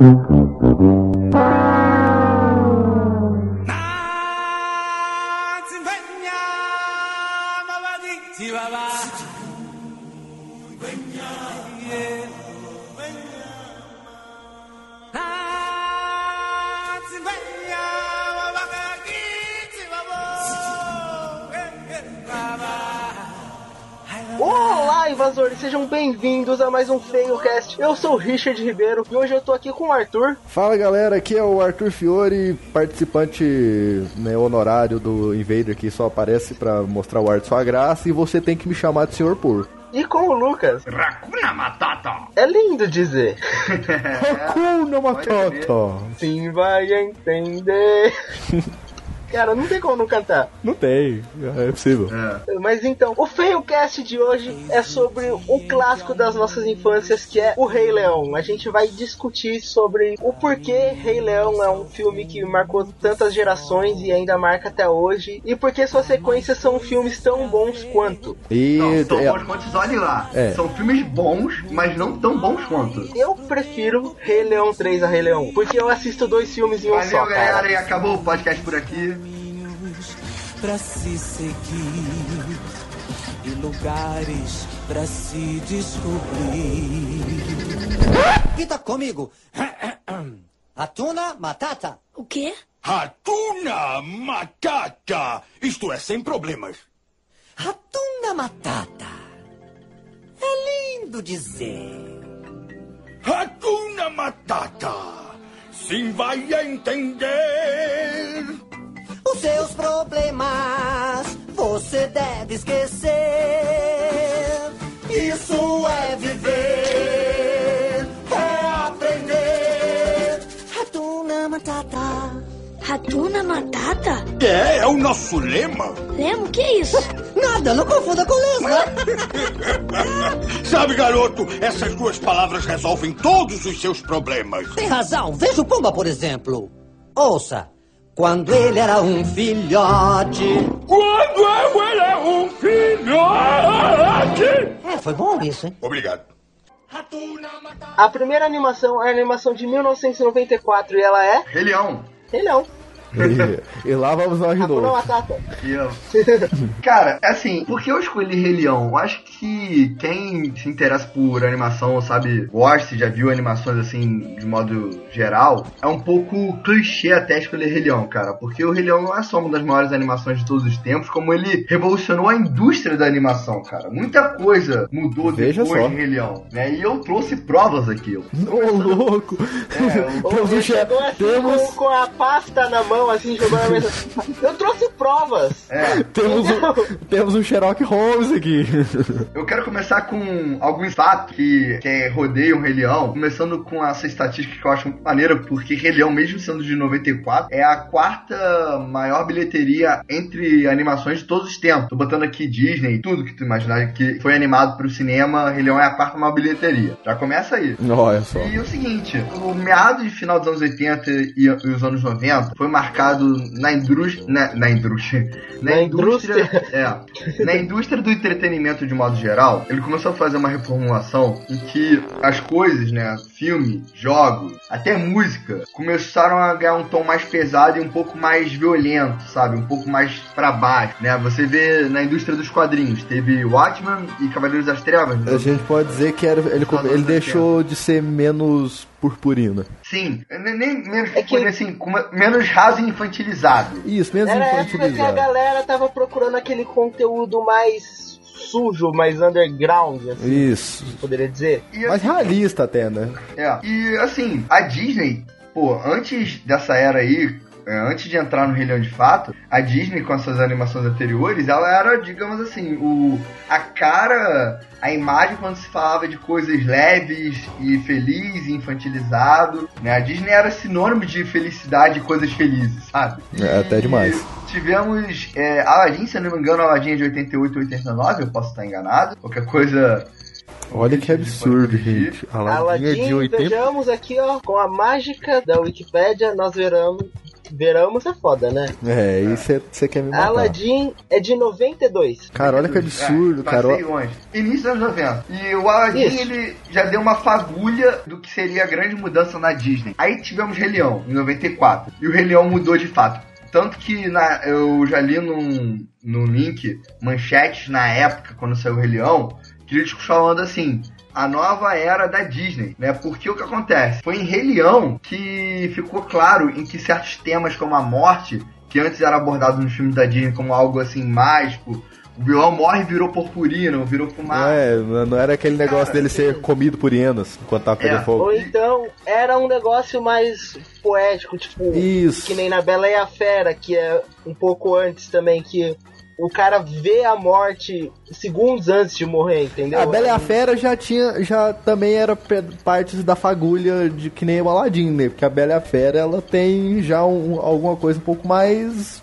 Mm-hmm. Sejam bem-vindos a mais um FeioCast. Eu sou o Richard Ribeiro e hoje eu tô aqui com o Arthur. Fala galera, aqui é o Arthur Fiore, participante né, honorário do Invader que só aparece pra mostrar o ar de sua graça e você tem que me chamar de Senhor Por. E com o Lucas. Racuna Matata! É lindo dizer. Hakuna Matata! Sim, vai entender. Cara, não tem como não cantar. Não tem, é possível. Mas então, o FeioCast de hoje é sobre um clássico das nossas infâncias que é o Rei Leão. A gente vai discutir sobre o porquê Rei Leão é um filme que marcou tantas gerações e ainda marca até hoje. E porque suas sequências são filmes tão bons quanto. E Não, tão é, bons quanto olhe lá. É. São filmes bons, mas não tão bons quanto. Eu prefiro Rei Leão 3 a Rei Leão. Porque eu assisto dois filmes em um Valeu, só, galera, cara. e acabou o podcast por aqui. Pra se seguir e lugares pra se descobrir. Repita comigo. Atuna Matata. O quê? Ratuna Matata! Isto é, sem problemas. Ratuna Matata. É lindo dizer. Ratuna Matata! Sim, vai entender. Os seus problemas você deve esquecer. Isso é viver, é aprender. Ratuna Matata. Ratuna Matata? É, é o nosso lema. Lemo, que é isso? Nada, não confunda com lesma. Sabe, garoto, essas duas palavras resolvem todos os seus problemas. Tem razão. Veja o Pumba, por exemplo. Ouça. Quando ele era um filhote. Quando eu era um filhote! É, foi bom isso, hein? Obrigado. A primeira animação é a animação de 1994 e ela é Rei Leão. Rei Leão. E, e lá vamos nós de novo. Eu- Cara, assim, por que eu escolhi Rei Leão? Eu acho que quem se interessa por animação, sabe, gosta já viu animações assim, de modo geral, é um pouco clichê até escolher Rei Leão, cara. Porque o Rei Leão não é só uma das maiores animações de todos os tempos, como ele revolucionou a indústria da animação, cara. Muita coisa mudou Veja depois só. de Rei Leão, né? E eu trouxe provas aqui. Ô louco! É, o- temos Ele che- chegou assim temos, com a pasta na mão, assim, jogando na mesa. Eu trouxe provas. É, temos, um, temos um Sherlock Holmes aqui. Eu quero começar com alguns fatos que, que rodeiam o Rei Leão, começando com essa estatística que eu acho muito maneira, porque Rei Leão, mesmo sendo de 94, é a quarta maior bilheteria entre animações de todos os tempos. Tô botando aqui Disney, tudo que tu imaginar que foi animado pro cinema, Rei Leão é a quarta maior bilheteria. Já começa aí. Olha só. E o seguinte, o meado de final dos anos 80 e, e os anos 90 foi marcado na indústria. Na, na indústria. Na indústria. É. Na indústria do entretenimento de modo geral, ele começou a fazer uma reformulação em que as coisas, né? Filme, jogos, até música, começaram a ganhar um tom mais pesado e um pouco mais violento, sabe? Um pouco mais pra baixo, né? Você vê na indústria dos quadrinhos, teve Watchmen e Cavaleiros das Trevas. né? A gente pode dizer que era, ele, ele deixou de ser menos purpurina. Sim, nem, nem menos, É que- assim, menos raso e infantilizado. Isso, menos Era a época que a infantilizado. galera tava procurando aquele conteúdo mais sujo, mais underground, assim, Isso. poderia dizer. E, Mais realista até, né? é, e assim, a Disney, pô, antes dessa era aí, antes de entrar no Rei Leão de fato, a Disney com as suas animações anteriores, ela era, digamos assim, o a cara, a imagem quando se falava de coisas leves e feliz e infantilizado, né? A Disney era sinônimo de felicidade e coisas felizes, sabe? É, até E demais. Tivemos é, Aladdin, se eu não me engano, Aladdin é de 88 ou 89, eu posso estar enganado. Qualquer coisa Olha que absurdo, gente. Aladdin é de Aladdin, 80. vejamos aqui, ó, com a mágica da Wikipédia, nós veramos, veramos é foda, né? É, e você quer me matar. Aladdin é de 92. Cara, olha que absurdo, É, cara. longe. Início dos anos 90. E o Aladdin, Isso. ele já deu uma fagulha do que seria a grande mudança na Disney. Aí tivemos Rei Leão, em 94. E o Rei Leão mudou de fato. Tanto que na- eu já li num, num link, manchetes na época, quando saiu o Rei Leão, críticos falando assim, a nova era da Disney, né? Porque o que acontece? Foi em Rei Leão que ficou claro em que certos temas como a morte, que antes era abordado nos filmes da Disney como algo assim mágico, o vilão morre e virou purpurina, ou virou fumaça. É, não era aquele negócio Cara, dele ser comido por hienas enquanto tava pegando É. fogo. Ou então era um negócio mais poético, tipo, Isso. que nem na Bela e a Fera, que é um pouco antes também, que o cara vê a morte segundos antes de morrer, entendeu? A Bela e a Fera já tinha, já também era partes da fagulha de que nem o Aladdin, né? Porque a Bela e a Fera, ela tem já um- alguma coisa um pouco mais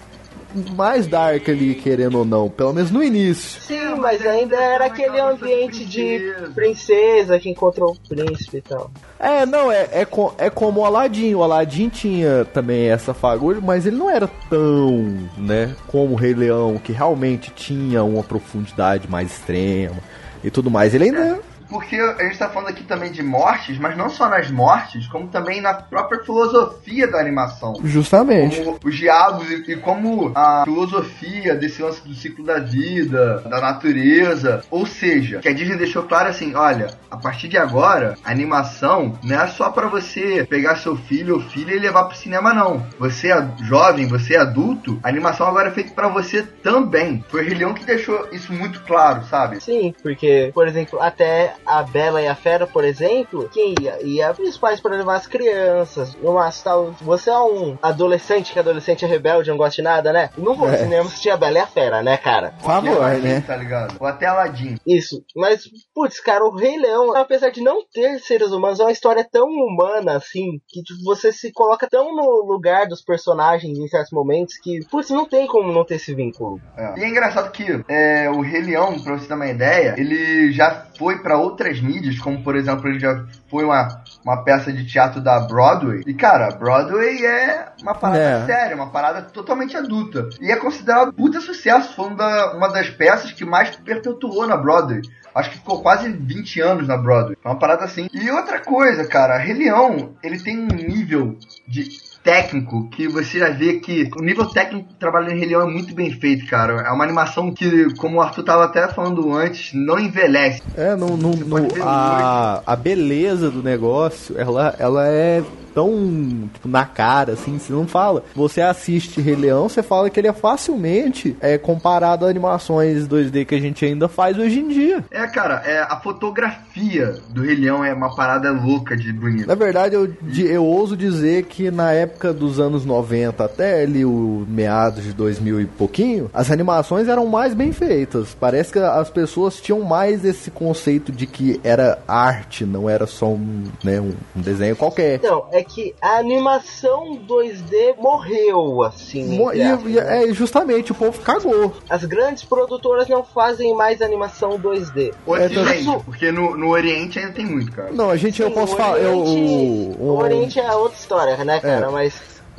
mais dark ali, querendo ou não, pelo menos no início. Sim, mas ainda era aquele ambiente de princesa. que encontrou o príncipe e tal. É, não, é, é, co- é como o Aladdin. O Aladdin tinha também essa fagulha, mas ele não era tão, né, como o Rei Leão, que realmente tinha uma profundidade mais extrema e tudo mais. Ele ainda Porque a gente tá falando aqui também de mortes, mas não só nas mortes, como também na própria filosofia da animação. Justamente. Como os diálogos e, e como a filosofia desse lance do ciclo da vida, da natureza. Ou seja, que a Disney deixou claro assim: olha, a partir de agora, a animação não é só pra você pegar seu filho ou filha e levar pro cinema, não. Você é jovem, você é adulto, a animação agora é feita pra você também. Foi o Rei Leão que deixou isso muito claro, sabe? Sim, porque, por exemplo, até a Bela e a Fera, por exemplo, quem ia? Ia os pais para levar as crianças. Numa tal. Você é um adolescente, que adolescente é rebelde, não gosta de nada, né? Não vou É. cinema assistir a Bela e a Fera, né, cara? Por favor, Aladdin, né? Tá ligado? Ou até Aladdin. Isso, mas, putz, cara, o Rei Leão, apesar de não ter seres humanos, é uma história tão humana, assim, que tipo, você se coloca tão no lugar dos personagens em certos momentos que, putz, não tem como não ter esse vínculo. É. E é engraçado que é, o Rei Leão, pra você ter uma ideia, ele já foi pra outras mídias, como por exemplo, ele já foi uma, uma peça de teatro da Broadway. E cara, Broadway é uma parada É. séria, uma parada totalmente adulta. E é considerado um puta sucesso, foi uma, da- uma das peças que mais perpetuou na Broadway. Acho que ficou quase 20 anos na Broadway. É uma parada assim. E outra coisa, cara, Rei Leão, ele tem um nível de técnico que você já vê que o nível técnico do trabalho em Rei Leão é muito bem feito, cara. É uma animação que, como o Arthur tava até falando antes, não envelhece. É, não, não, não- a, a beleza do negócio, ela, ela é tão tipo, na cara, assim, você não fala. Você assiste Rei Leão, você fala que ele é facilmente é, comparado a animações 2D que a gente ainda faz hoje em dia. É, cara, é, a fotografia do Rei Leão é uma parada louca de bonita. Na verdade, eu, di- eu ouso dizer que na época dos anos 90 até ali o meados de 2000 e pouquinho, as animações eram mais bem feitas. Parece que as pessoas tinham mais esse conceito de que era arte, não era só um, né, um, um desenho qualquer. Então, é que a animação 2D morreu, assim. E, e- né? é justamente o povo cagou. As grandes produtoras não fazem mais animação 2D. O É, Ocidente, então- porque no, no Oriente ainda tem muito, cara. Não, a gente eu Sim, posso o falar, eu, Oriente- o- o Oriente é outra história, né, cara? É. Mas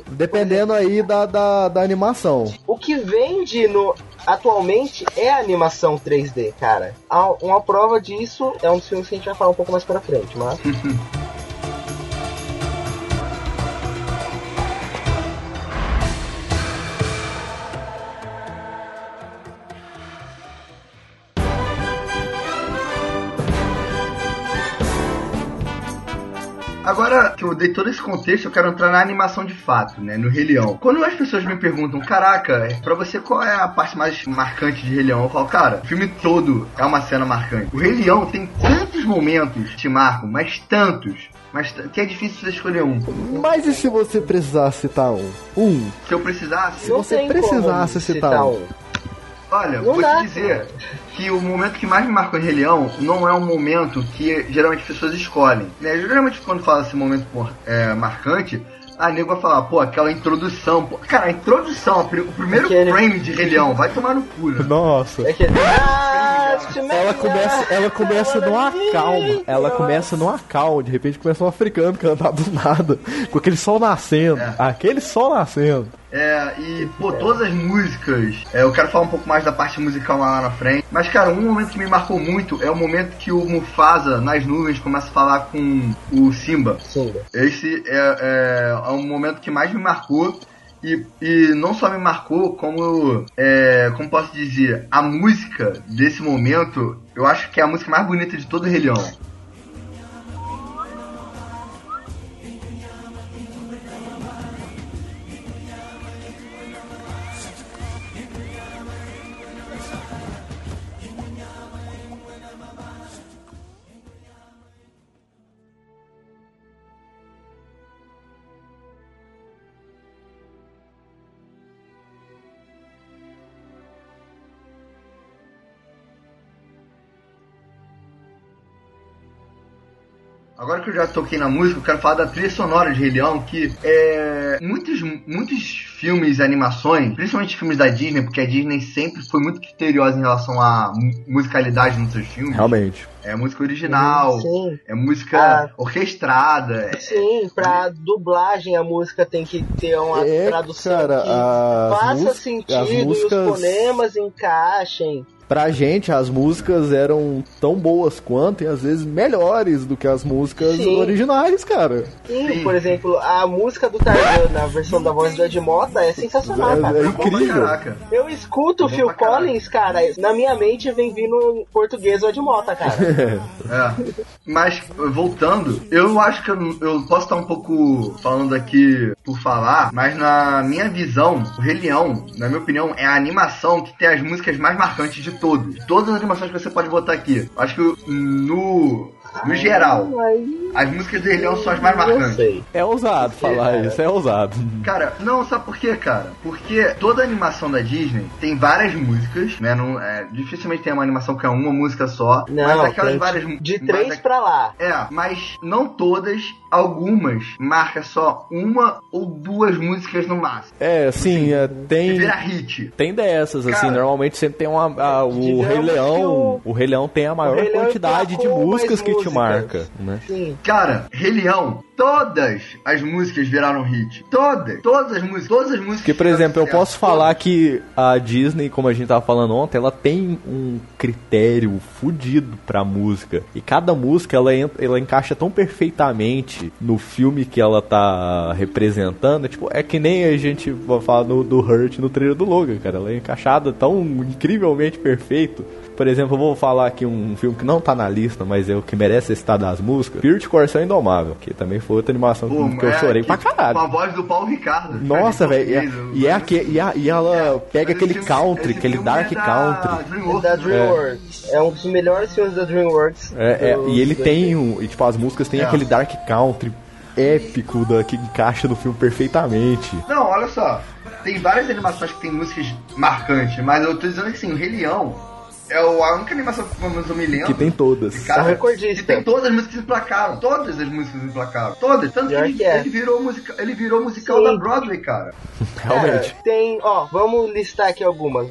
dependendo aí da, da, da animação. o que vende no atualmente é a animação 3D, cara. Uma prova disso é um dos filmes que a gente vai falar um pouco mais pra frente, mas Agora que eu dei todo esse contexto, eu quero entrar na animação de fato, né? No Rei Leão. Quando as pessoas me perguntam, caraca, pra você qual é a parte mais marcante de Rei Leão? Eu falo, cara, o filme todo é uma cena marcante. O Rei Leão tem tantos momentos que te marcam, mas tantos. Mas que é difícil você escolher um. Mas e se você precisar citar um? Um. Se eu precisasse, Se você precisasse como citar um. Olha, Não vou dá, te dizer que o momento que mais me marcou em Rei Leão não é um momento que geralmente as pessoas escolhem. Né? Geralmente quando fala esse momento é, marcante, a nego vai falar, pô, aquela introdução. Pô. Cara, a introdução, o primeiro frame de Rei Leão, vai tomar no cu. né? Nossa. é que. Ah. Ela começa, ela começa numa calma. Ela começa numa calma. De repente começa um africano cantar do nada. Com aquele sol nascendo. É. Aquele sol nascendo. É, e, pô, todas as músicas. é, eu quero falar um pouco mais da parte musical lá na frente. Mas, cara, um momento que me marcou muito é o momento que o Mufasa, nas nuvens, começa a falar com o Simba. Simba. Esse é, é, é um momento que mais me marcou. E, e não só me marcou, como, é, como posso dizer, a música desse momento, eu acho que é a música mais bonita de todo o Rei Leão. Agora que eu já toquei na música, eu quero falar da trilha sonora de Rei Leão, que é. Muitos, muitos filmes e animações, principalmente filmes da Disney, porque a Disney sempre foi muito criteriosa em relação à mu- musicalidade nos seus filmes. Realmente. É música original, Sim. é música Ah. orquestrada. é- Sim, pra dublagem a música tem que ter uma É, tradução cara, que faça sentido as e os músicas- fonemas encaixem. Pra gente, as músicas eram tão boas quanto e às vezes melhores do que as músicas Sim. originais, cara. Sim, Sim. por exemplo, a música do Tarzan na versão da voz do Ed Mota é sensacional, É- cara. é incrível. Eu escuto o Phil. Collins, cara, na minha mente vem vindo em português o Ed Mota, cara. É. Mas, voltando, eu acho que eu, eu posso estar um pouco falando aqui por falar, mas na minha visão, o Rei Leão, na minha opinião, é a animação que tem as músicas mais marcantes de Todas as animações que você pode botar aqui. Acho que no, no geral, Aí, as músicas do Rei Leão são as mais não marcantes. sei. É ousado falar cara. isso, é ousado. Cara, não, sabe por quê, cara? Porque toda animação da Disney tem várias músicas, né? Não, é, dificilmente tem uma animação que é uma música só. Não, mas aquelas tem várias. de três aqu- pra lá. É, mas não todas, algumas marca só uma ou duas músicas no máximo. É, sim, E tem. vira hit. Tem dessas, assim, Cara, normalmente sempre tem uma. a- o Rei Leão. o- O Rei Leão tem a maior quantidade de músicas que te músicas. marca, né? Sim. Cara, Rei Leão, todas as músicas viraram hit. Todas, todas as músicas, todas as músicas. Porque, por exemplo, eu posso falar todas. que a Disney, como a gente tava falando ontem, ela tem um critério fudido pra música. E cada música, ela, ela encaixa tão perfeitamente no filme que ela tá representando. Tipo, é que nem a gente vai falar no, do Hurt no trailer do Logan, cara. Ela é encaixada tão incrivelmente perfeito. Por exemplo, eu vou falar aqui um filme que não tá na lista, mas é o que merece estar das músicas. Spirit Coração Indomável, que também foi outra animação Pô, que eu é, chorei que- pra caralho. Com a voz do Paulo Ricardo. Nossa, velho. E, é- e, é aque- e, a- e ela pega Mas aquele filme- country, aquele dark é da country. DreamWorks, Da né? DreamWorks. É. um dos melhores filmes da DreamWorks. É, é, do- e ele tem um. E tipo, as músicas tem É. aquele dark country épico da, que encaixa no filme perfeitamente. Não, olha só. Tem várias animações que tem músicas marcantes, mas eu tô dizendo que assim, o Rei Leão é o- a única animação que pelo menos eu me lembro. Que tem todas. Cara, É um recordista. que tem todas as músicas emplacaram. Todas as músicas emplacaram. Todas. Tanto que ele, que é. ele virou, musica, ele virou musical Sim. da Broadway, cara. Realmente. Cara, tem, ó, vamos listar aqui algumas.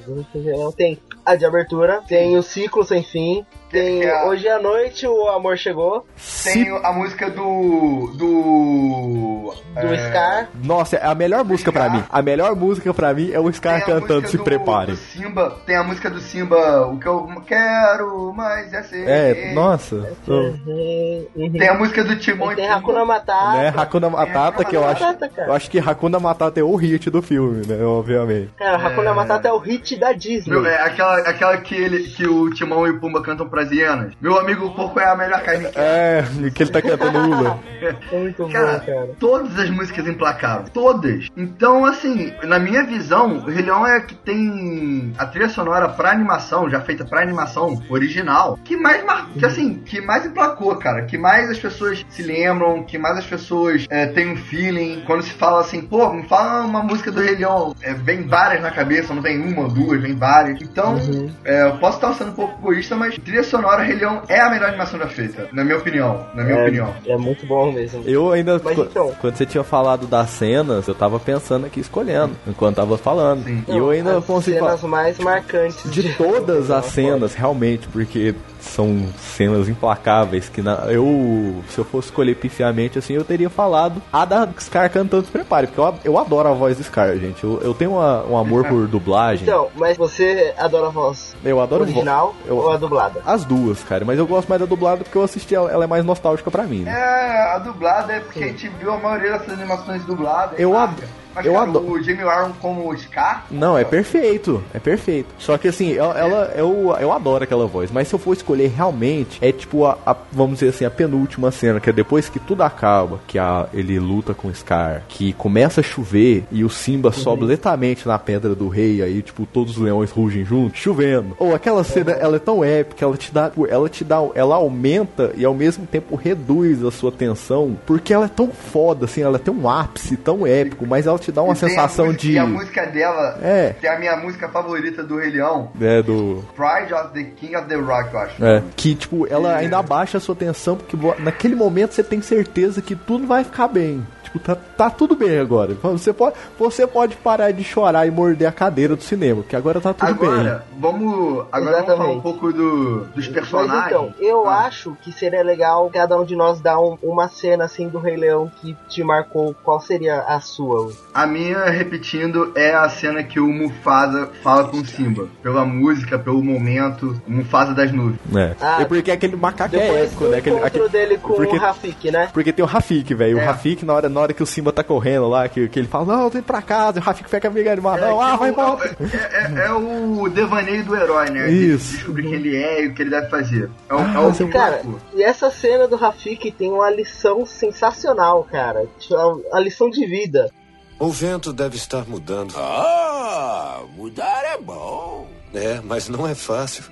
Tem a de abertura, tem o Ciclo Sem Fim, tem É a- Hoje à Noite o Amor Chegou, Tem a música do. do. do é, Scar. Nossa, é a melhor música pra Scar. mim. A melhor música pra mim é o Scar cantando Se do- Prepare. do Simba, tem a música do Simba, o que eu quero, mas é ser. É, nossa. Uhum, uhum. Tem a música do Timão Tem e Hakuna Pumba. Matata. Né, Hakuna Matata, que eu acho. Matata. Eu acho que Hakuna Matata é o hit do filme, né? Obviamente. Cara, Hakuna É. Matata é o hit da Disney. Meu, é aquela, aquela que, ele, que o Timão e o Pumba cantam pras hienas. Meu amigo, o porco é a melhor carne que É, que ele tá cantando Lula. É muito Cara, bom, cara. todas as músicas emplacaram. Todas. Então, assim, na minha visão, o Rei Leão é que tem a trilha sonora pra animação, já feita pra animação original, que mais mar... que assim, que mais emplacou, cara. Que mais as pessoas se lembram, que mais as pessoas é, têm um feeling. Quando se fala assim, pô, me fala uma música do Rei Leão. É, vem várias na cabeça, não vem uma, duas, vem várias. Então, é, eu posso estar sendo um pouco egoísta, mas trilha sonora Rei Leão é a melhor animação já feita, na minha opinião. Na minha é, opinião. é muito bom mesmo. Eu ainda, Mas então- quando você tinha falado das cenas, eu tava pensando aqui, escolhendo, enquanto tava falando. Sim. E eu ainda as consigo falar cenas mais marcantes de todas as cenas, realmente, porque são cenas implacáveis que na, eu, se eu fosse escolher pifiamente assim, eu teria falado a da Scar cantando Desprepare, porque eu, eu adoro a voz do Scar, gente. Eu, eu tenho uma- um amor por dublagem. Então, mas você adora a voz eu adoro vo- original eu- ou a dublada? As duas, cara, mas eu gosto mais da dublada porque eu assisti ela, ela é mais nostálgica pra mim. Né? É, a dublada é porque a gente viu a maioria dessas animações dubladas. Eu saca? ad- Mas, eu cara, adoro. o Jamie Warren como o Scar. Não, é perfeito, é perfeito. Só que assim, ela, ela- eu, eu adoro aquela voz, mas se eu for escolher realmente, é tipo a, a- vamos dizer assim, a penúltima cena, que é depois que tudo acaba, que a, ele luta com o Scar, que começa a chover e o Simba sobe lentamente na pedra do rei, aí tipo todos os leões rugem juntos, chovendo. Ou aquela cena, ela é tão épica, ela te dá, ela te dá, ela aumenta e ao mesmo tempo reduz a sua tensão, porque ela é tão foda assim, ela tem um ápice tão épico, mas ela te dá uma sensação música- de E a música dela, É. que é a minha música favorita do Rei Leão, é do Pride of the King of the Rock, eu acho. É, que tipo, ela ainda abaixa a sua tensão, porque naquele momento você tem certeza que tudo vai ficar bem. Tipo, tá, tá tudo bem agora. Você pode, você pode parar de chorar e morder a cadeira do cinema, que agora tá tudo Agora, vamos, agora vamos falar um pouco do, dos Mas personagens. então, eu Ah. acho que seria legal cada um de nós dar um- uma cena assim do Rei Leão que te marcou. Qual seria a sua? A minha, repetindo, é a cena que o Mufasa fala com o Simba. Pela música, pelo momento, o Mufasa das nuvens. bem. É. Ah, é porque aquele macaco é épico, do né? Aquele, aquele- dele com porque- o Rafik, né? Porque tem o Rafik, velho. É. O Rafik, na hora, na hora que o Simba tá correndo lá, que, que ele fala, não, eu tô indo pra casa, e o Rafik fica amigo animado, não, É, ah, que vai o- embora. É, é- é o devaneio do herói, né? De Isso. Descobrir quem ele é e o que ele deve fazer. É o, Ah, é o você- Cara, e essa cena do Rafik tem uma lição sensacional, cara. Tipo, A lição de vida. O vento deve estar mudando. Ah, mudar é bom. É, mas não é fácil.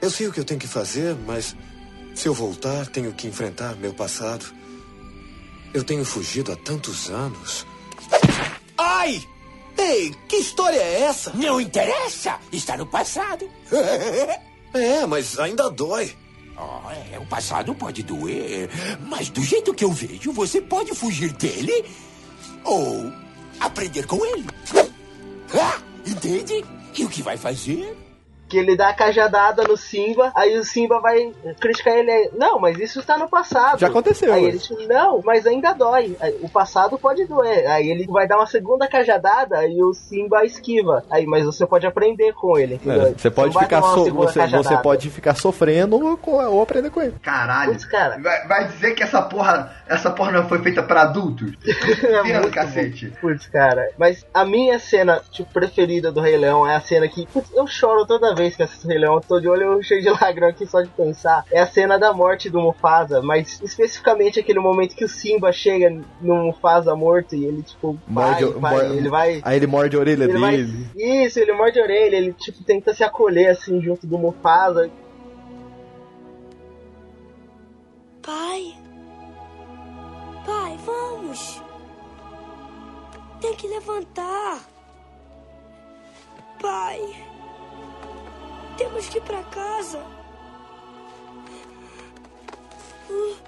Eu sei o que eu tenho que fazer, mas se eu voltar, tenho que enfrentar meu passado. Eu tenho fugido há tantos anos. Ai! Ei, que história é essa? Não interessa. Está no passado. É, mas ainda dói. Ah, é, o passado pode doer, mas do jeito que eu vejo, você pode fugir dele ou aprender com ele. Ah, entende? E o que vai fazer? Que ele dá a cajadada no Simba, aí o Simba vai criticar ele. aí, Não, mas isso está no passado. Já aconteceu, Aí ué. ele diz, não, mas ainda dói. Aí, O passado pode doer. Aí ele vai dar uma segunda cajadada e o Simba esquiva. Aí, mas você pode aprender com ele. É, você pode não vai ficar so- você, você pode ficar sofrendo ou, ou aprender com ele. Caralho. Putz, cara. Vai, vai dizer que essa porra, essa porra não foi feita pra adultos? É muito cacete. bom. Putz, cara. Mas a minha cena tipo, preferida do Rei Leão é a cena que. Putz, eu choro toda vez que assisto Rei Leão. Tô de olho cheio de lágrimas aqui só de pensar. É a cena da morte do Mufasa. Mas especificamente aquele momento que o Simba chega no Mufasa morto e ele, tipo, vai, Morde- vai, morde- ele vai. Aí ele morde a orelha Ele vai, dele. isso, ele morde a orelha, ele tipo tenta se acolher assim junto do Mufasa. Pai. Pai, vamos. Tem que levantar. Pai. Temos que ir pra casa. Uh.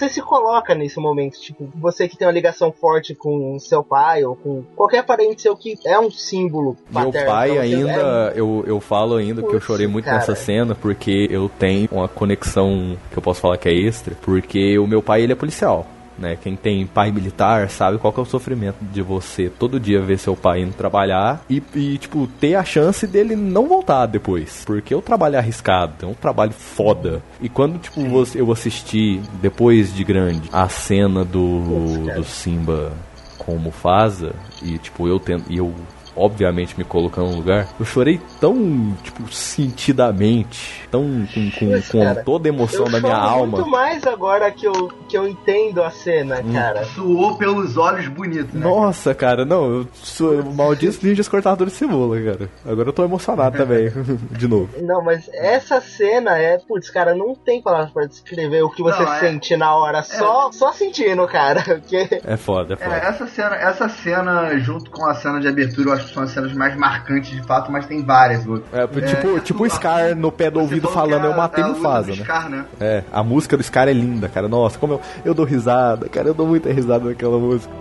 Você se coloca nesse momento, tipo, você que tem uma ligação forte com seu pai ou com qualquer parente seu que é um símbolo Meu paterno, pai então ainda, eu, eu falo ainda que eu chorei muito cara. nessa cena porque eu tenho uma conexão que eu posso falar que é extra, porque o meu pai ele é policial. Né? Quem tem pai militar sabe qual que é o sofrimento de você todo dia ver seu pai indo trabalhar e, e, tipo, ter a chance dele não voltar depois. Porque o trabalho é arriscado, é um trabalho foda. E quando, tipo, você- eu assisti, depois de grande, a cena do, do Simba com o Mufasa, e, tipo, eu tento, e eu obviamente me colocando no lugar, eu chorei tão, tipo, sentidamente, tão com, com, com cara, toda a emoção eu da minha alma. muito mais agora que eu, que eu entendo a cena, Hum. cara. Suou pelos olhos bonitos, né? Nossa, cara, não, eu sou malditos ninjas cortadores de cebola, cara. Agora eu tô emocionado também, de novo. Não, mas essa cena é, putz, cara, não tem palavras pra descrever o que você Não, é- sente na hora, só, só sentindo, cara. Porque É foda, é É, foda. essa cena, essa cena, junto com a cena de abertura, eu acho que são as cenas mais marcantes de fato, mas tem várias outras. É, tipo, É, tipo o a- Scar no pé do Você ouvido falando, é eu matei a- a luta Mufasa, né? Scar, né? É, a música do Scar é linda, cara. Nossa, como eu, eu dou risada, cara. Eu dou muita risada naquela música.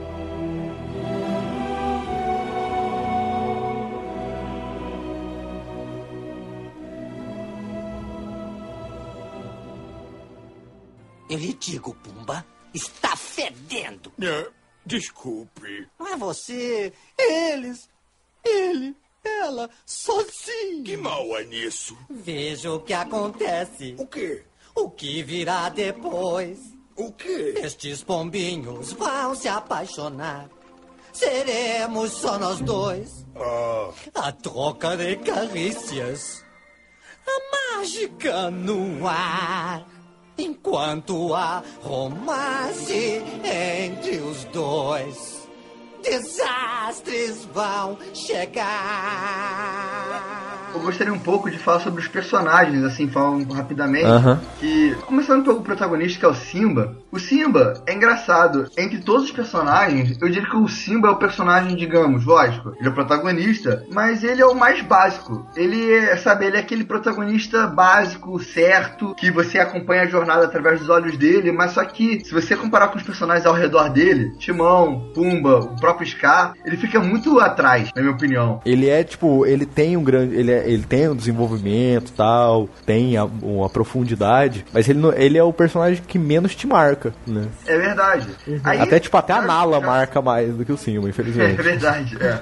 Eu lhe digo, Pumba, está fedendo. É, desculpe. Não é você, eles, ele, ela, sozinho. Que mal é nisso? Veja o que acontece, O quê? o que virá depois. O quê? Estes pombinhos vão se apaixonar. Seremos só nós dois. Ah, A troca de carícias. A mágica no ar. Enquanto há romance entre os dois. Desastres vão chegar. Eu gostaria um pouco de falar sobre os personagens, assim, falando rapidamente. Aham. Que, começando pelo protagonista, que é o Simba. O Simba é engraçado. Entre todos os personagens, eu diria que o Simba é o personagem, digamos, lógico, ele é o protagonista, mas ele é o mais básico. Ele é, sabe, ele é aquele protagonista básico, certo, que você acompanha a jornada através dos olhos dele, mas só que, se você comparar com os personagens ao redor dele, Timão, Pumba, o próprio Scar, ele fica muito atrás, na minha opinião. Ele é, tipo, ele tem um grande. Ele, é- ele tem um desenvolvimento tal, tem a- uma profundidade, mas ele, não- ele é o personagem que menos te marca, né? É verdade. Aí- Até, tipo, até a Nala marca mais do que o Simba, É infelizmente. verdade, é.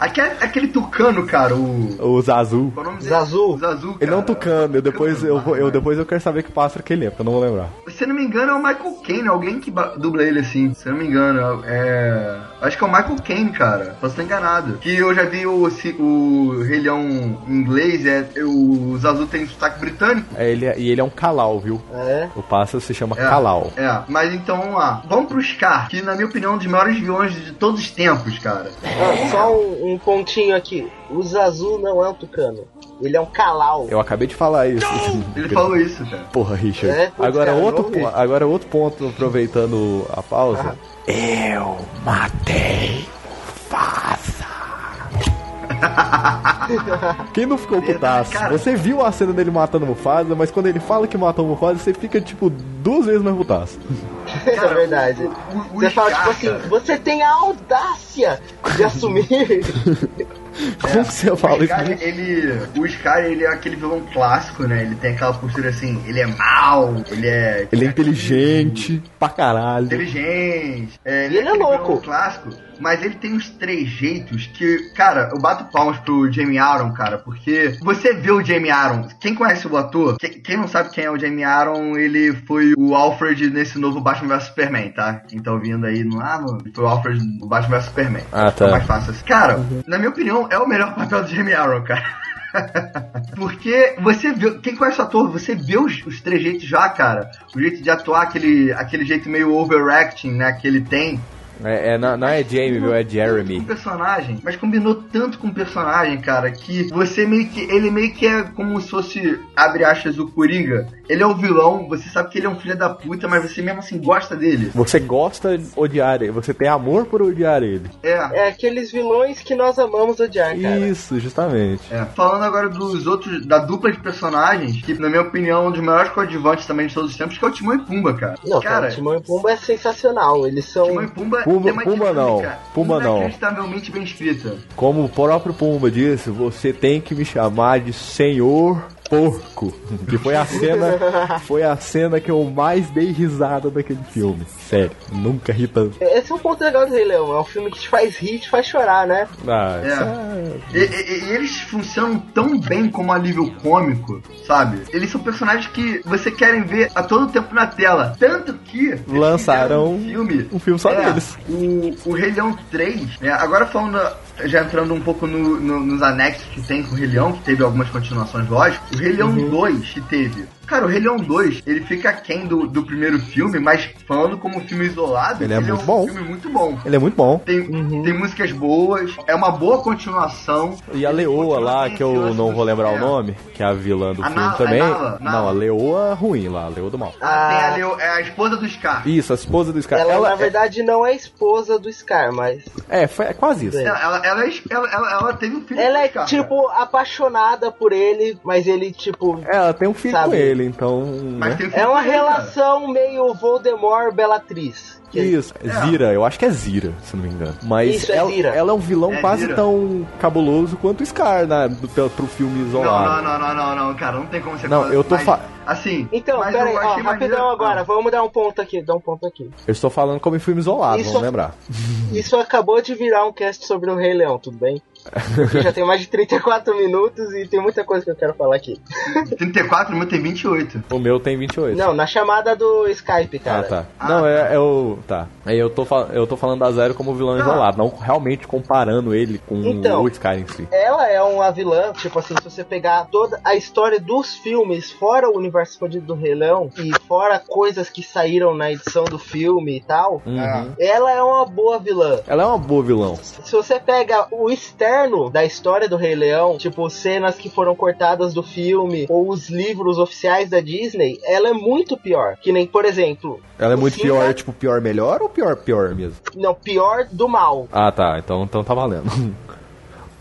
Aquele, aquele tucano, cara, o. o Zazu. Qual é o nome dele? Zazu. O Zazu, Ele não é um tucano, eu depois eu, vou, eu, depois eu quero saber que pássaro que ele é, porque eu não vou lembrar. Se eu não me engano, é o Michael Caine, alguém que dubla ele assim. Se eu não me engano, é. Acho que é o Michael Caine, cara. Posso estar enganado. Que eu já vi o, o Rei Leão em inglês, é, o Zazu tem sotaque britânico. É, ele, é- e ele é um Kalau, viu? É. O pássaro se chama É, Kalau. É, mas então vamos lá. Vamos pro Scar, que na minha opinião é um dos maiores vilões de todos os tempos, cara. Ah, só um, um pontinho aqui. O Zazu não é um tucano. Ele é um calau. Eu acabei de falar isso. Ele falou isso, cara. Porra, Richard. É, putz, agora, cara, outro, agora outro ponto, aproveitando a pausa. Eu matei Mufasa. Quem não ficou Verdade, putaço? cara. Você viu a cena dele matando o Mufasa, mas quando ele fala que matou o Mufasa, você fica, tipo, duas vezes mais putaço. é verdade. O, o, o Você fala, Scar, tipo assim, cara. você tem a audácia de assumir. Como que você O fala isso? Scar, ele, o Scar, ele é aquele vilão clássico, né? Ele tem aquela postura assim, ele é mal, ele é... Ele é inteligente pra caralho. inteligente. É, E ele é aquele louco. vilão clássico, mas ele tem uns trejeitos que, cara, eu bato palmas pro Jamie Aaron, cara, porque você vê o Jamie Aaron, quem conhece o ator, que- quem não sabe quem é o Jamie Aaron, ele foi o Alfred nesse novo Batman vs Superman, tá? Quem tá ouvindo aí lá no, ele foi o Alfred do Batman vs Superman. Ah, tá. É mais fácil assim. Cara, na minha opinião, é o melhor papel do Jamie Aaron, cara. Porque você vê, quem conhece o ator, você vê os, os trejeitos já, cara. O jeito de atuar, aquele, aquele jeito meio overacting, né, que ele tem. É, é, não, não é Jamie, viu? É Com Jeremy. o personagem, mas combinou tanto com o personagem, cara, que você meio que. Ele meio que é como se fosse, abre aspas, o Coringa. Ele é o vilão, você sabe que ele é um filho da puta, mas você mesmo assim gosta dele. Você gosta de odiar ele, você tem amor por odiar ele. É. É aqueles vilões que nós amamos odiar, cara. Isso, justamente. É. Falando agora dos outros, da dupla de personagens, que na minha opinião é um dos maiores coadjuvantes também de todos os tempos, que é o Timão e Pumba, cara. Não, cara, Timão e Pumba é sensacional. Eles são. Timão e Pumba, Pumba- tem uma Pumba não, Pumba não. Inacreditavelmente bem escrita. Como o próprio Pumba disse, você tem que me chamar de Senhor Porco. Que foi a cena, foi a cena que eu mais dei risada daquele filme. Sério, nunca ri tanto. Esse é um ponto legal do Rei Leão. É um filme que te faz rir, te faz chorar, né? Ah, É. é- E, e- e eles funcionam tão bem como alívio cômico, sabe? Eles são personagens que você querem ver a todo tempo na tela. Tanto que Lançaram um filme. um filme só É, deles. O, o Rei Leão 3, né? Agora falando, já entrando um pouco no- no- nos anexos que tem com o Rei Leão, que teve algumas continuações, lógico. O Rei Leão 2 que teve. Cara, o Rei Leão 2, ele fica aquém do, do primeiro filme, mas falando como um filme isolado, Ele é muito um bom. filme muito bom. Ele é muito bom. Tem, tem músicas boas, é uma boa continuação. E a Leoa lá, que eu não vou lembrar o nome, que é a vilã do A filme Nala- também. a Nala, Não, Nala. a Leoa ruim lá, a Leoa do mal. Ah, tem a, Leo, é a esposa do Scar. Isso, a esposa do Scar. Ela, Ela, na verdade, não é esposa do Scar, mas. é, foi, é quase isso. Ela, ela, ela, é- ela, teve um filho Ela é, Scar, tipo, apaixonada por ele, mas ele, tipo. Ela tem um filho Sabe? com ele, então. Mas né? É uma relação meio Voldemort-Bellatriz. Que- Isso, é Zira, eu acho que é Zira, se não me engano. Mas Isso, é ela, Zira. ela é um vilão É quase Zira. tão cabuloso quanto o Scar, né? Do, pro, pro filme isolado. não, não, não, não, não, cara, não tem como você Não, falar- eu tô mas, fa- Assim. Então, mas pera aí, eu ó, rapidão maneiro- agora, vamos dar um ponto aqui, dar um ponto aqui. Eu estou falando como em filme isolado, Isso- vamos lembrar. Isso acabou de virar um cast sobre o Rei Leão, tudo bem? Porque já tem mais de 34 minutos e tem muita coisa que eu quero falar aqui. 34, o meu tem 28. O meu tem 28. Não, na chamada do Skype, cara. Ah, tá. não, é, é o. Tá. Aí eu tô, eu tô falando da Zero como vilão Tá. isolado, não realmente comparando ele com Então. o Scar em si. Ela é uma vilã, tipo assim, se você pegar toda a história dos filmes, fora o universo expandido do Rei Leão, e fora coisas que saíram na edição do filme e tal, Uhum. ela é uma boa vilã. Ela é uma boa vilão. Se você pega o externo da história do Rei Leão, tipo cenas que foram cortadas do filme ou os livros oficiais da Disney, ela é muito pior. Que nem, por exemplo, Ela é muito Simba- pior, tipo, pior melhor ou pior pior mesmo? Não, pior do mal. Ah, tá. Então, então tá valendo.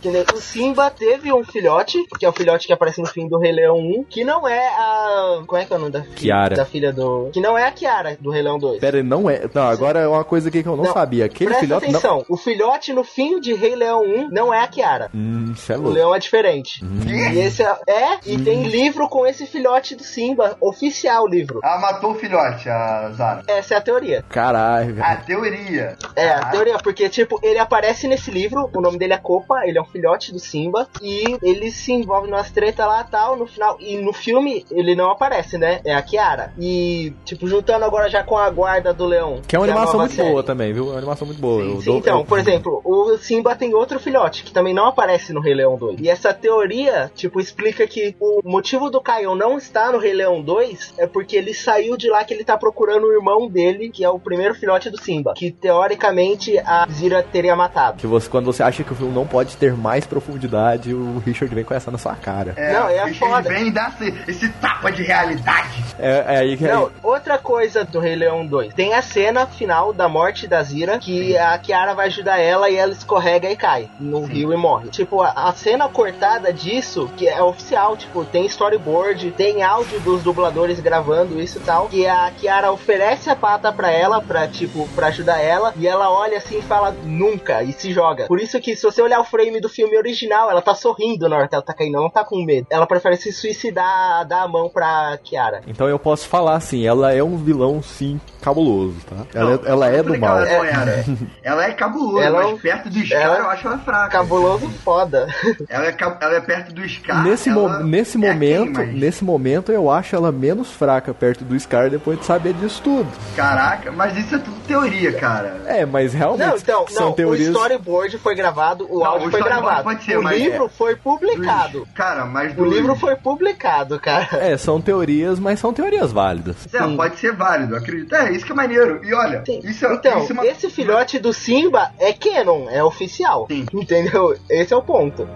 Que nem o Simba teve um filhote, que é o filhote que aparece no fim do Rei Leão 1, que não é a. Como é que é o nome da filha? Kiara. Da filha do. Que não é a Kiara do Rei Leão 2. Pera aí, não é. Não, agora é uma coisa aqui que eu não, Não, sabia. Aquele Presta filhote não. atenção, o filhote no fim de Rei Leão 1 não é a Kiara. Hum, isso é O louco. leão é diferente. Hum. E esse é, é, e tem livro com esse filhote do Simba, oficial livro. Ela matou o filhote, a Zara. Essa é a teoria. Caralho, A teoria. É, a Ah, teoria, porque, tipo, ele aparece nesse livro, o nome dele é Copa, ele é um filhote do Simba, e ele se envolve nas treta lá tal, no final. E no filme ele não aparece, né? É a Kiara. E, tipo, juntando agora já com a guarda do leão. Que é uma a animação nova muito série. boa também, viu? É uma animação muito boa. Eu Sim, dou- então, eu- por exemplo, o Simba tem outro filhote que também não aparece no Rei Leão 2. E essa teoria, tipo, explica que o motivo do Caio não estar no Rei Leão 2 é porque ele saiu de lá que ele tá procurando o irmão dele, que é o primeiro filhote do Simba, que teoricamente a Zira teria matado. Que você, quando você acha que o filme não pode ter mais profundidade, o Richard vem com essa na sua cara. É, Não, é o Richard foda. vem e dá esse, esse tapa de realidade. É, é aí que. Não, outra coisa do Rei Leão 2. Tem a cena final da morte da Zira, que a Kiara vai ajudar ela e ela escorrega e cai no rio e morre. Tipo, a, a cena cortada disso, que é oficial, tipo, tem storyboard, tem áudio dos dubladores gravando isso e tal, que a Kiara oferece a pata pra ela, pra, tipo, pra ajudar ela, e ela olha assim e fala, nunca, e se joga. Por isso que se você olhar o frame do filme original, ela tá sorrindo na hora que ela tá caindo, ela não tá com medo. Ela prefere se suicidar, dar a mão pra Kiara. Então eu posso falar assim, ela é um vilão sim cabuloso, tá? Ela, é- ela é do mal. Ela, era. ela é cabulosa, Ela é mas perto do Scar ela- eu acho ela fraca. Cabuloso foda. Ela é, ela é perto do Scar. Nesse, mo- nesse é momento, quem, mas- nesse momento eu acho ela menos fraca perto do Scar depois de saber disso tudo. Caraca, mas isso é tudo teoria, cara. É, mas realmente Não, então, são não, teorias. o storyboard foi gravado, o Não, áudio o foi storyboard gravado. pode ser, o mas livro é- foi publicado. Cara, mas O do- livro foi publicado, cara. É, são teorias, mas são teorias válidas. É, pode ser válido, acredito. É, isso que é maneiro. E olha, isso é, Então, isso é uma... esse filhote do Simba é canon, é oficial. Sim. Entendeu? Esse é o ponto.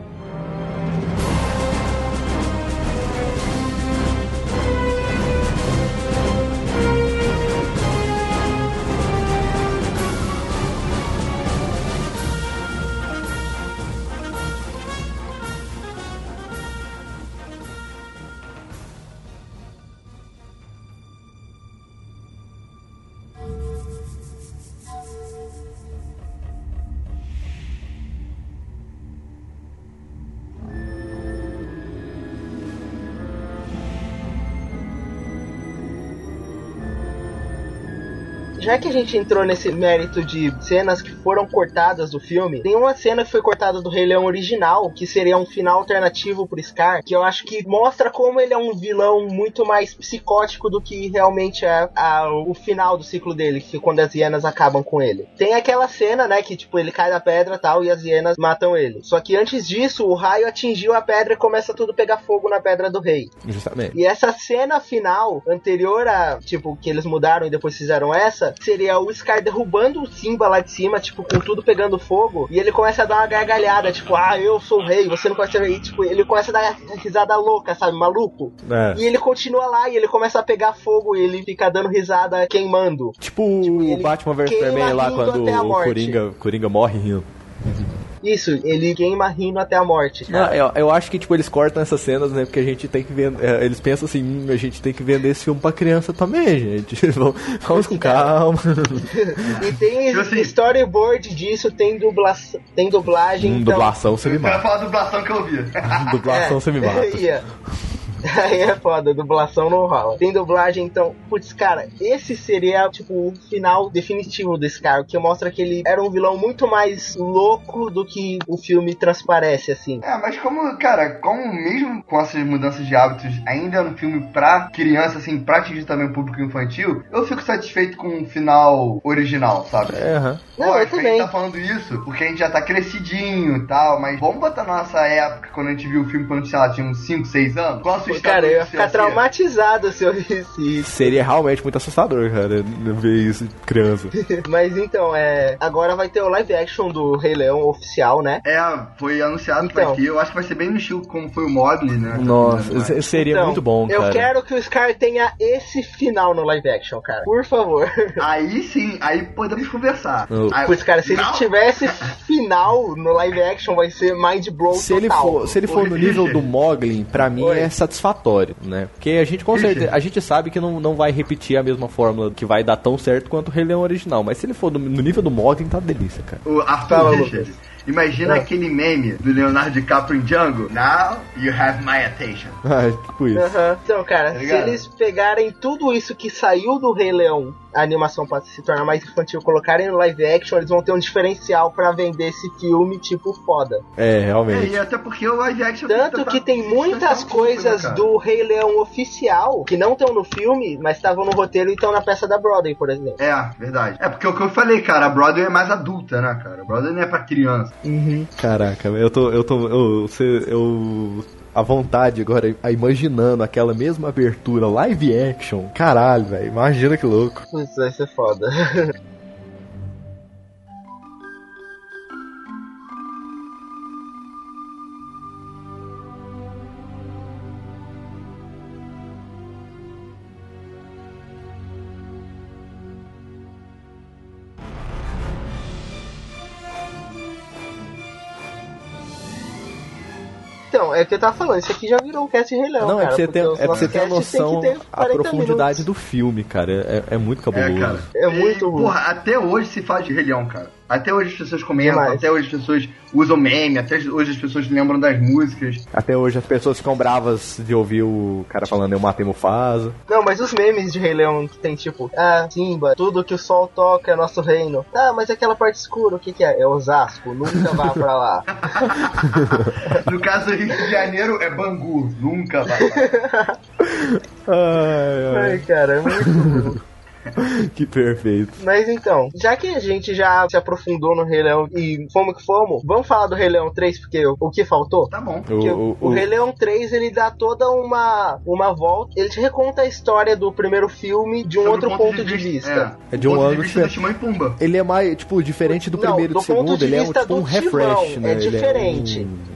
Já que a gente entrou nesse mérito de cenas que foram cortadas do filme, tem uma cena que foi cortada do Rei Leão original, que seria um final alternativo pro Scar, que eu acho que mostra como ele é um vilão muito mais psicótico do que realmente é a- o final do ciclo dele, que é quando as hienas acabam com ele. Tem aquela cena, né, que tipo, ele cai da pedra e tal, e as hienas matam ele. Só que antes disso, o raio atingiu a pedra e começa tudo a pegar fogo na pedra do rei. Justamente. E essa cena final, anterior a, tipo, que eles mudaram e depois fizeram essa, seria o Scar derrubando o Simba lá de cima, tipo, com tudo pegando fogo, e ele começa a dar uma gargalhada, tipo, ah, eu sou o rei, você não pode ser rei, tipo, ele começa a dar risada louca, sabe, maluco. É. E ele continua lá e ele começa a pegar fogo e ele fica dando risada queimando. Tipo o ele Batman vs Superman lá quando o. Coringa, Coringa morre rindo. Isso, ele queima rindo até a morte. Não, eu, eu acho que tipo eles cortam essas cenas, né? Porque a gente tem que vender. é, Eles pensam assim, "Hum, a gente tem que vender esse filme pra criança também, gente. Vamos, vamos com calma. E tem Tipo assim- storyboard disso, tem, dubla tem dublagem. Hum, então- dublação você me Eu quero mata. falar da dublação que eu ouvi. Dublação você me mata. É. Aí é foda, dublação não rola. Tem dublagem, então, putz, cara, esse seria, tipo, o final definitivo desse cara, que mostra que ele era um vilão muito mais louco do que o filme transparece, assim. É, mas como, cara, como mesmo com essas mudanças de hábitos, ainda é um filme pra criança, assim, pra atingir também o público infantil, eu fico satisfeito com o final original, sabe? É, aham. Não, eu Lógico, a também. gente tá falando isso porque a gente já tá crescidinho e tal, mas vamos botar na nossa época, quando a gente viu o filme quando, sei lá, tinha uns 5, 6 anos? Qual assustador Cara, eu ia ficar ser? traumatizado se eu visse isso. Seria realmente muito assustador, cara, ver isso de criança. Mas então, é. Agora vai ter o live action do Rei Leão oficial, né? É, foi anunciado Então. ter. Eu acho que vai ser bem no estilo como foi o Mogli, né? Nossa, se- seria Então, muito bom, Eu cara. quero que o Scar tenha esse final no live action, cara. Por favor. Aí sim, aí podemos conversar. Eu- Aí- Pois, cara, se ele Não, tivesse final no live action, vai ser mind blow Se ele, total. for, se ele for no nível do Moglin, pra mim Oi. é satisfatório, né? Porque a gente com certeza, a gente sabe que não, não vai repetir a mesma fórmula que vai dar tão certo quanto o Rei Leão original, mas se ele for no, no nível do Moglin, tá delícia, cara. O Arthur Fala, Richard. Imagina Ah. aquele meme do Leonardo DiCaprio em Django. Now you have my attention. Ah, tipo isso. Então, cara, Tá se eles pegarem tudo isso que saiu do Rei Leão, a animação pra se tornar mais infantil, colocarem no live action, eles vão ter um diferencial pra vender esse filme, tipo, foda. É, É, realmente. e até porque o live action Tanto que tem muitas coisas né, cara? do Rei Leão oficial que não estão no filme, mas estavam no roteiro e estão na peça da Broadway, por exemplo. É, verdade. É porque o que eu falei, cara, a Broadway é mais adulta, né, cara? A Broadway não é pra criança. Caraca, eu tô. Eu tô. Eu. você- eu a vontade agora, imaginando aquela mesma abertura live action. Caralho, velho. Imagina que louco. Putz, vai ser foda. Então, é o que eu tava falando, isso aqui já virou um cast de Rei Leão, Não, é cara, pra você ter, é pra você ter a noção ter a 40 profundidade minutos. do filme, cara. É, é muito É, cabuloso. cara. É muito ruim. Porra, até hoje se fala de Rei Leão, cara. Até hoje as pessoas comentam, até hoje as pessoas usam meme, até hoje as pessoas lembram das músicas. Até hoje as pessoas ficam bravas de ouvir o cara falando eu matei Mufasa. Não, mas os memes de Rei Leão que tem tipo, ah, Simba, tudo que o sol toca é nosso reino. Ah, mas aquela parte escura, o que que é? É Osasco, nunca vá pra lá. No caso do Rio de Janeiro é Bangu, nunca vai lá. Ai, Ai, cara, é muito ai, que perfeito. Mas então, já que a gente já se aprofundou no Rei Leão e fomos que fomos, vamos falar do Rei Leão 3, porque o, que faltou? Tá bom. O, O, o, o Rei Leão 3 ele dá toda uma, uma volta. Ele te reconta a história do primeiro filme de um Sobre outro ponto, de vista. É, É de um ponto ângulo diferente. Timão e Pumba. Ele é mais, tipo, diferente do Não, primeiro e do do segundo, ponto ele é um, tipo um refresh, Timão, né? é Ele diferente. um- é-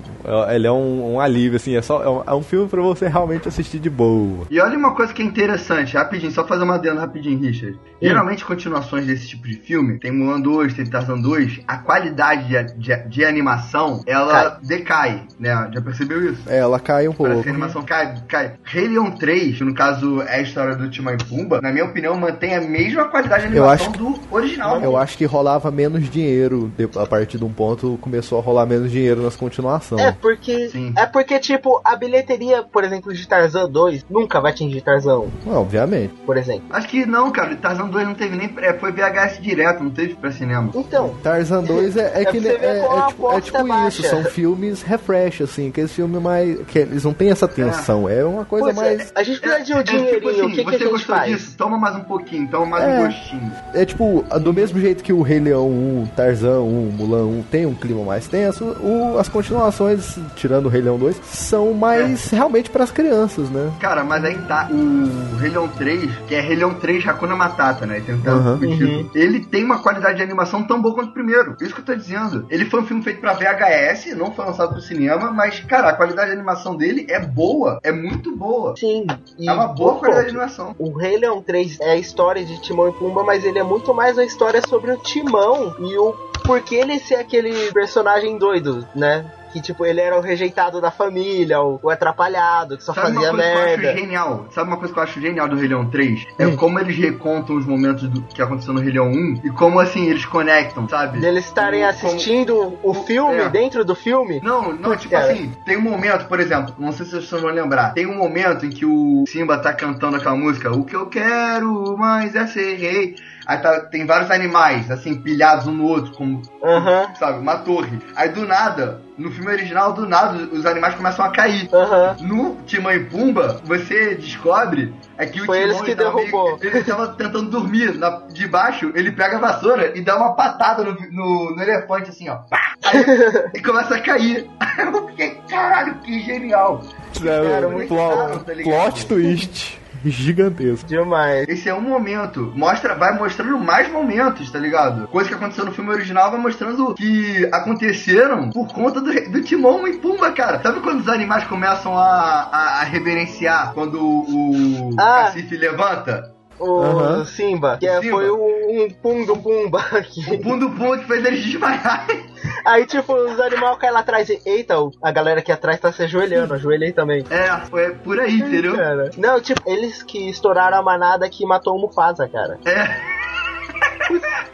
ele é um, um alívio, assim, é, só, é, um, é um filme pra você realmente assistir de boa. E olha uma coisa que é interessante, rapidinho, só fazer uma adendo rapidinho, Richard. Geralmente, continuações desse tipo de filme, tem Mulan 2, tem Tarzan 2, a qualidade de, de, de animação, ela decai, né? Já percebeu isso? É, ela cai um Parece pouco. que a animação cai, cai. Rei Leão 3, que no caso é a história do Timão e Pumba, na minha opinião, mantém a mesma qualidade de animação acho do original. Eu acho que rolava menos dinheiro, a partir de um ponto começou a rolar menos dinheiro nas continuações. É, porque. Sim. É porque, tipo, a bilheteria, por exemplo, de Tarzan 2 nunca vai atingir Tarzan 1, Obviamente. por exemplo. Acho que não, cara. Tarzan 2 não teve nem. É, foi VHS direto, não teve pra cinema. Então, Tarzan 2 é, é É que ele- é, é tipo, é tipo é isso, baixa. são filmes refresh, assim, aqueles filmes mais. que eles não têm essa tensão, é, uma coisa pois é, mais. a gente precisa de um É, tipo dinheirinho, assim, o que, que você a gente gostou faz? disso? Toma mais um pouquinho, toma mais É. um gostinho. É tipo, do mesmo jeito que o Rei Leão 1, Tarzan 1, Mulan 1 tem um clima mais tenso, o- as continuações, tirando o Rei Leão 2, são mais realmente pras crianças, né? Cara, mas aí tá. O Rei Leão 3, que é Rei Leão 3 Hakuna Matata, né? Tentando o título. Ele tem uma qualidade de animação tão boa quanto o primeiro. Isso que eu tô dizendo. Ele foi um filme feito pra VHS, não foi lançado pro cinema, mas, cara, a qualidade de animação dele é boa. É muito boa. Sim, e É uma boa pô, qualidade de animação. O Rei Leão 3 é a história de Timão e Pumba, mas ele é muito mais uma história sobre o Timão e o porquê ele ser aquele personagem doido, né? Que tipo, ele era o rejeitado da família, o, o atrapalhado, que só Sabe uma fazia coisa que eu merda. acho genial? Sabe uma coisa que eu acho genial do Rei Leão 3? É Hum. como eles recontam os momentos do que aconteceu no Rei Leão 1 e como assim eles conectam, sabe? Deles estarem Como- assistindo o filme é. dentro do filme. Não, não, tipo Cara. assim, tem um momento, por exemplo, não sei se vocês vão lembrar, tem um momento em que o Simba tá cantando aquela música, o que eu quero mais é ser rei. Aí tá- tem vários animais, assim, pilhados um no outro, como, Aham, sabe, uma torre. Aí do nada, no filme original, do nada, os animais começam a cair. aham. No Timão e Pumba, você descobre é que o Foi Timão eles que ele tava derrubou. meio- ele tava tentando dormir na, de baixo, ele pega a vassoura e dá uma patada no, no, no elefante assim, ó. Pá! Aí, e começa a cair. Aí eu fiquei, caralho, que genial. Cara, muito plot, caro, tá ligado? plot twist gigantesco. Demais. Esse é um momento. Mostra, vai mostrando mais momentos, tá ligado? Coisa que aconteceu no filme original vai mostrando que aconteceram por conta do, do Timão e Pumba, cara. Sabe quando os animais começam a, a, a reverenciar quando o Ah. cacife levanta? O. Simba, que é- Simba. foi um, um pum do Pumba O aqui. Pum do Pum que fez eles desmaiarem. Aí, tipo, os animais caem lá atrás e, eita, o- a galera aqui atrás tá se ajoelhando, ajoelhei também. É, foi por aí, entendeu? Cara. Não, tipo, eles que estouraram a manada que matou o Mufasa, cara. É.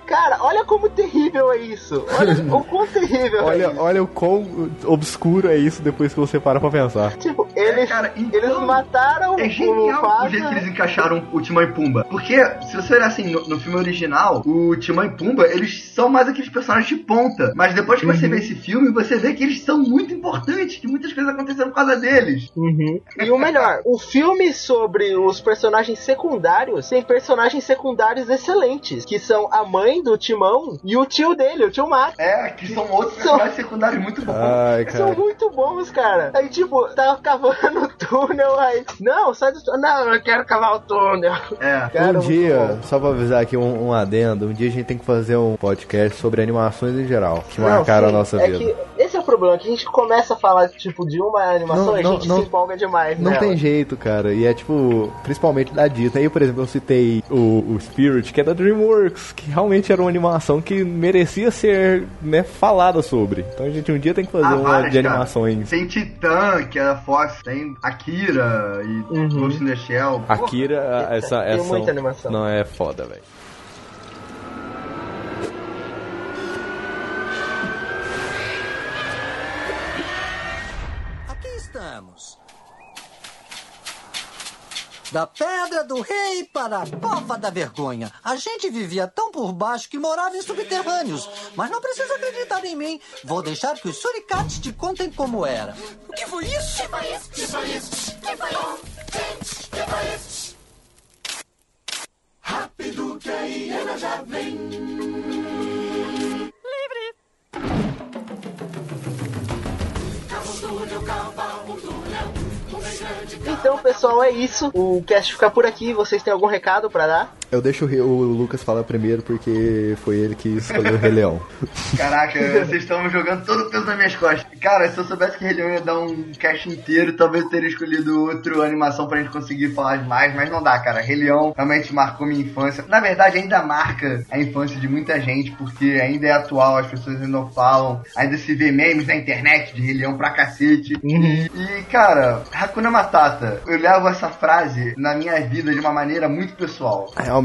Cara, olha como terrível é isso. Olha o quão terrível é Olha, isso. olha o quão obscuro é isso depois que você para pra pensar. Tipo, eles, cara, então, eles mataram É o genial o jeito que eles encaixaram o Timão e Pumba. Porque, se você olhar assim, no, no filme original, o Timão e Pumba, eles são mais aqueles personagens de ponta. Mas depois que Uhum. você vê esse filme, você vê que eles são muito importantes, que muitas coisas aconteceram por causa deles. Uhum. E o melhor, o filme sobre os personagens secundários tem personagens secundários excelentes, que são a mãe do Timão e o tio dele, o tio Max. É, que são outros São- personagens secundários muito bons. Ai, São muito bons, cara. Aí, tipo, tava cavando o túnel, aí. Não, sai do túnel. Não, eu quero cavar o túnel. É. Cara, um dia, bom. só pra avisar aqui um, um adendo, um dia a gente tem que fazer um podcast sobre animações em geral, que Não, marcaram sim, a nossa é vida. que esse o problema, que a gente começa a falar, tipo, de uma animação Não, e a gente não- se empolga demais, Não nela. tem jeito, cara. E é tipo, principalmente da Disney. Eu, por exemplo, eu citei o, o Spirit, que é da DreamWorks, que realmente era uma animação que merecia ser, né, falada sobre. Então a gente um dia tem que fazer Ah, uma várias, de cara. animações. Tem Titã, que é da Fox, tem Akira e Uhum. Ghost in the Shell. Akira, essa, tem essa muita animação. não é foda, velho. Da pedra do rei para a pova da vergonha. A gente vivia tão por baixo que morava em subterrâneos. Mas não precisa acreditar em mim. Vou deixar que os suricates te contem como era. O que foi isso? Rápido pessoal, é isso. O cast fica por aqui. Vocês têm algum recado pra dar? Eu deixo o, o Lucas falar primeiro porque foi ele que escolheu o Rei Leão. Caraca, vocês estão jogando todo o peso nas minhas costas. Cara, se eu soubesse que Rei Leão ia dar um cast inteiro, talvez eu teria escolhido outra animação pra gente conseguir falar mais, mas não dá, cara. Rei Leão realmente marcou minha infância. Na verdade, ainda marca a infância de muita gente, porque ainda é atual, as pessoas ainda não falam, ainda se vê memes na internet de Rei Leão pra cacete. E, e, cara, Hakuna Matata eu levo essa frase na minha vida de uma maneira muito pessoal. Realmente.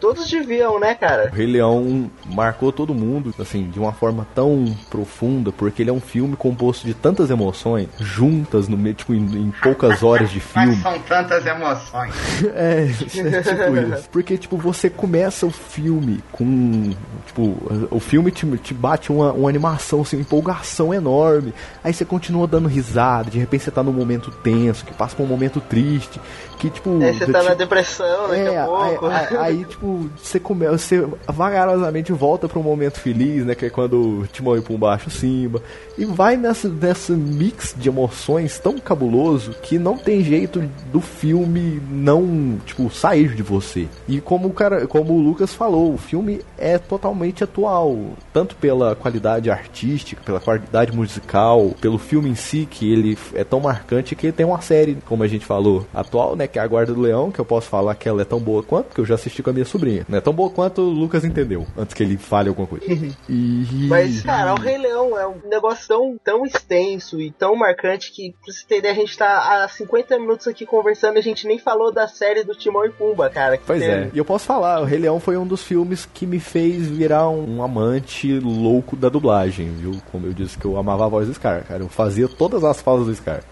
Todos deviam, né, cara? O Rei Leão marcou todo mundo, assim, de uma forma tão profunda, porque ele é um filme composto de tantas emoções juntas no meio, tipo, em, em poucas horas de filme. Mas são tantas emoções. É, é tipo isso. Porque, tipo, você começa o filme com. Tipo, o filme te, te bate uma, uma animação, assim, uma empolgação enorme. Aí você continua dando risada, de repente você tá num momento tenso, que passa por um momento triste, que, tipo. É, você tá te- na depressão daqui é, a pouco. Aí, aí- tipo, você, come, você vagarosamente volta pra um momento feliz, né? Que é quando o Timão e Pumba acham o Simba. E vai nessa, nessa mix de emoções tão cabuloso que não tem jeito do filme não, tipo, sair de você. E como o cara, como o Lucas falou, o filme é totalmente atual. Tanto pela qualidade artística, pela qualidade musical, pelo filme em si, que ele é tão marcante que ele tem uma série, como a gente falou, atual, né? Que é a Guarda do Leão, que eu posso falar que ela é tão boa quanto, porque eu já assisti com a minha sobrinha. Não é tão boa quanto o Lucas entendeu, antes que ele fale alguma coisa. E. Mas, cara, o Rei Leão é um negócio tão, tão extenso e tão marcante que, pra você ter ideia, a gente tá há 50 minutos aqui conversando e a gente nem falou da série do Timão e Pumba, cara. que Pois teve. é, e eu posso falar, o Rei Leão foi um dos filmes que me fez virar um, um amante louco da dublagem, viu? Como eu disse que eu amava a voz do Scar, cara. Eu fazia todas as falas do Scar.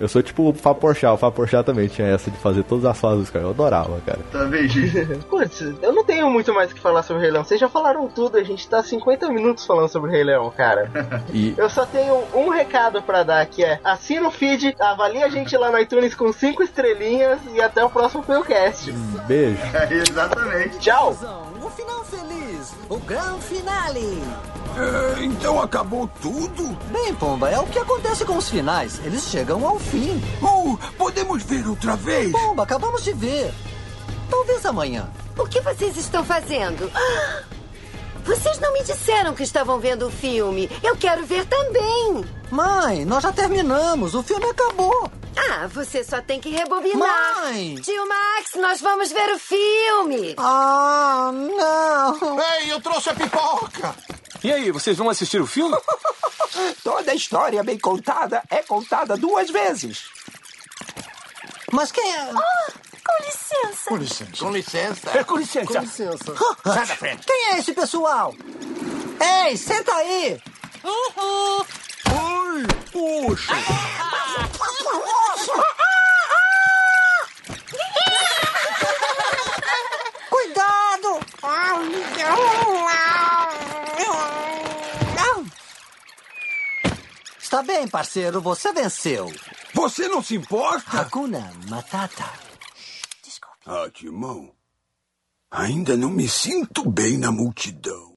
Eu sou tipo o Fábio Porchat, o Fábio Porchat também tinha essa de fazer todas as falas do Scar. Eu adorava, cara. Talvez, gente. Putz, eu não tenho muito mais o que falar sobre o Rei Leão. Vocês já falaram tudo, a gente tá há 50 minutos falando sobre o Rei Leão, cara. E Eu só tenho um recado pra dar, que é assina o feed, avalie a gente lá no iTunes com 5 estrelinhas e até o próximo Filmcast. beijo. É, exatamente. Tchau! O final feliz, o grande finale. É, então acabou tudo? Bem, Pomba, é o que acontece com os finais. Eles chegam ao fim. Oh, podemos ver outra vez? Pomba, acabamos de ver. Talvez amanhã. O que vocês estão fazendo? Ah, Vocês não me disseram que estavam vendo o filme. Eu quero ver também. Mãe, nós já terminamos. O filme acabou. Ah, você só tem que rebobinar. Mãe! Tio Max, nós vamos ver o filme. Ah, não. Ei, eu trouxe a pipoca! E aí, vocês vão assistir o filme? Toda história bem contada é contada duas vezes. Mas quem é. Com licença. Com licença. Com licença. É, com licença. Sai da frente. Quem é esse pessoal? Ei, senta aí! Ai, puxa. Cuidado! Está bem, parceiro, você venceu. Você não se importa? Hakuna Matata. Ah, Timão. Ainda não me sinto bem na multidão.